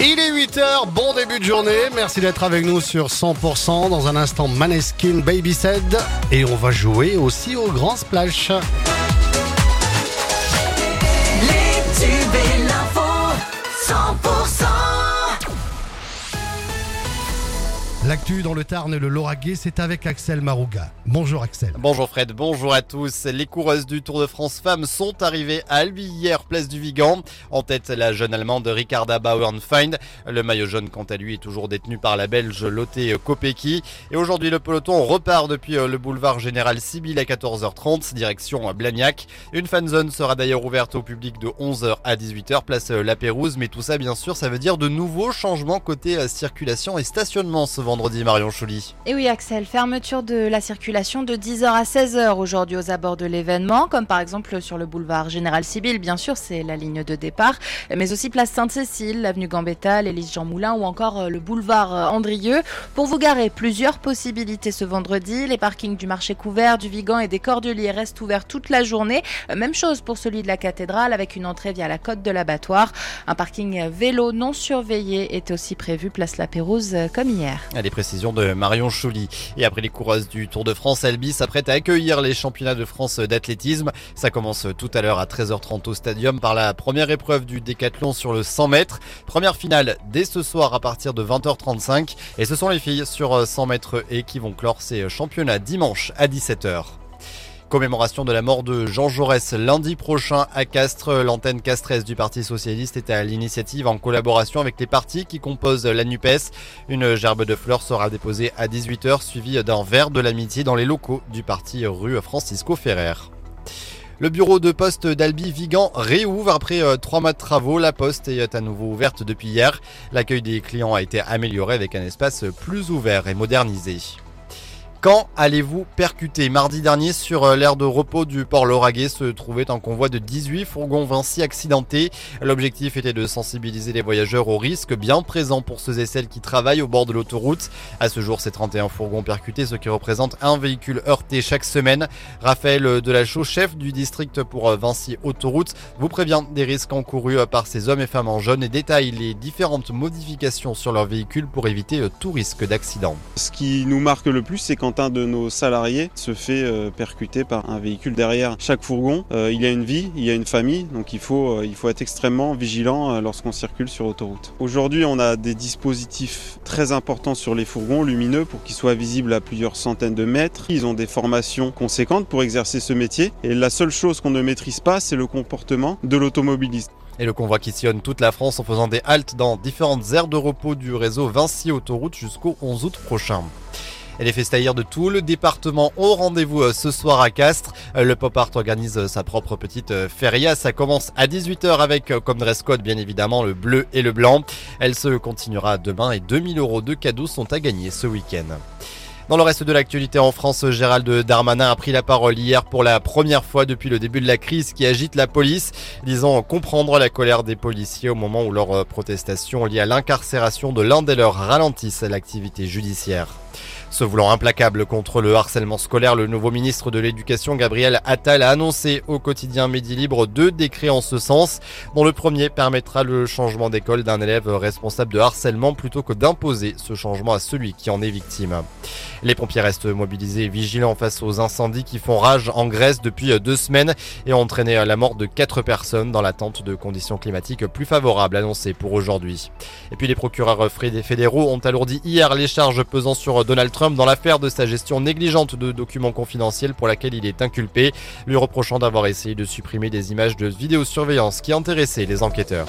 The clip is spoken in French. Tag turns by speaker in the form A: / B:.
A: Il est 8h, bon début de journée. Merci d'être avec nous sur 100%. Dans un instant, Maneskin Baby Said. Et on va jouer aussi au Grand Splash. L'actu dans le Tarn et le Lauragais, c'est avec Axel Marouga. Bonjour Axel.
B: Bonjour Fred, bonjour à tous. Les coureuses du Tour de France Femmes sont arrivées à Albi hier, place du Vigan. En tête, la jeune Allemande Ricarda Bauernfeind. Le maillot jaune, quant à lui, est toujours détenu par la Belge Lotte Kopecky. Et aujourd'hui, le peloton repart depuis euh, le boulevard Général Sibyl à 14h30, direction Blagnac. Une fanzone sera d'ailleurs ouverte au public de 11h à 18h, place euh, La Pérouse. Mais tout ça, bien sûr, ça veut dire de nouveaux changements côté euh, circulation et stationnement ce vendredi, Marion Chouli.
C: Et oui Axel, fermeture de la circulation de 10h à 16h aujourd'hui aux abords de l'événement, comme par exemple sur le boulevard Général Sibyl, bien sûr c'est la ligne de départ, mais aussi place Sainte-Cécile, l'avenue Gambetta, l'Élise Jean Moulin ou encore euh, le boulevard euh, Andrieux. Pour vous garer, plusieurs possibilités ce vendredi, les parkings du marché couvert, du Vigan et des Cordeliers restent ouverts toute la journée. Euh, Même chose pour celui de la cathédrale avec une entrée via la côte de l'abattoir. Un parking vélo non surveillé est aussi prévu place La Pérouse comme hier.
B: Précisions de Marion Chouli. Et après les coureuses du Tour de France, Albi s'apprête à accueillir les championnats de France d'athlétisme. Ça commence tout à l'heure à 13h30 au stadium par la première épreuve du décathlon sur le 100 mètres. Première finale dès ce soir à partir de 20h35. Et ce sont les filles sur 100 mètres et qui vont clore ces championnats dimanche à 17h. Commémoration de la mort de Jean Jaurès lundi prochain à Castres. L'antenne castresse du Parti Socialiste est à l'initiative en collaboration avec les partis qui composent la NUPES. Une gerbe de fleurs sera déposée à 18h suivie d'un verre de l'amitié dans les locaux du parti rue Francisco Ferrer. Le bureau de poste d'Albi Vigan réouvre après euh, trois mois de travaux. La poste est à nouveau ouverte depuis hier. L'accueil des clients a été amélioré avec un espace plus ouvert et modernisé. Quand allez-vous percuter? Mardi dernier, sur euh, l'aire de repos du port Lauragais se trouvait un convoi de 18 fourgons Vinci accidentés. L'objectif était de sensibiliser les voyageurs aux risques bien présents pour ceux et celles qui travaillent au bord de l'autoroute. À ce jour, ces 31 fourgons percutés, ce qui représente un véhicule heurté chaque semaine. Raphaël Delachaux, chef du district pour euh, Vinci Autoroute, vous prévient des risques encourus euh, par ces hommes et femmes en jaune et détaille les différentes modifications sur leur véhicule pour éviter tout risque d'accident.
D: Ce qui nous marque le plus, c'est quand un de nos salariés se fait euh, percuter par un véhicule derrière chaque fourgon. Euh, il y a une vie, il y a une famille, donc il faut, euh, il faut être extrêmement vigilant lorsqu'on circule sur autoroute. Aujourd'hui, on a des dispositifs très importants sur les fourgons lumineux pour qu'ils soient visibles à plusieurs centaines de mètres. Ils ont des formations conséquentes pour exercer ce métier. Et la seule chose qu'on ne maîtrise pas, c'est le comportement de l'automobiliste.
B: Et le convoi qui sillonne toute la France en faisant des haltes dans différentes aires de repos du réseau Vinci Autoroute jusqu'au 11 août prochain. Et les festailleurs de tout le département ont rendez-vous euh, ce soir à Castres. Euh, Le Pop Art organise euh, sa propre petite feria. Ça commence à 18h avec comme dress code bien évidemment le bleu et le blanc. Elle se continuera demain et 2000 euros de cadeaux sont à gagner ce week-end. Dans le reste de l'actualité en France, Gérald Darmanin a pris la parole hier pour la première fois depuis le début de la crise qui agite la police, disant comprendre la colère des policiers au moment où leurs protestations liées à l'incarcération de l'un des leurs ralentissent l'activité judiciaire. Se voulant implacable contre le harcèlement scolaire, le nouveau ministre de l'Éducation, Gabriel Attal, a annoncé au quotidien Midi Libre deux décrets en ce sens, dont le premier permettra le changement d'école d'un élève responsable de harcèlement plutôt que d'imposer ce changement à celui qui en est victime. Les pompiers restent mobilisés et vigilants face aux incendies qui font rage en Grèce depuis deux semaines et ont entraîné la mort de quatre personnes dans l'attente de conditions climatiques plus favorables annoncées pour aujourd'hui. Et puis les procureurs fédéraux ont alourdi hier les charges pesant Donald Trump dans l'affaire de sa gestion négligente de documents confidentiels pour laquelle il est inculpé, lui reprochant d'avoir essayé de supprimer des images de vidéosurveillance qui intéressaient les enquêteurs.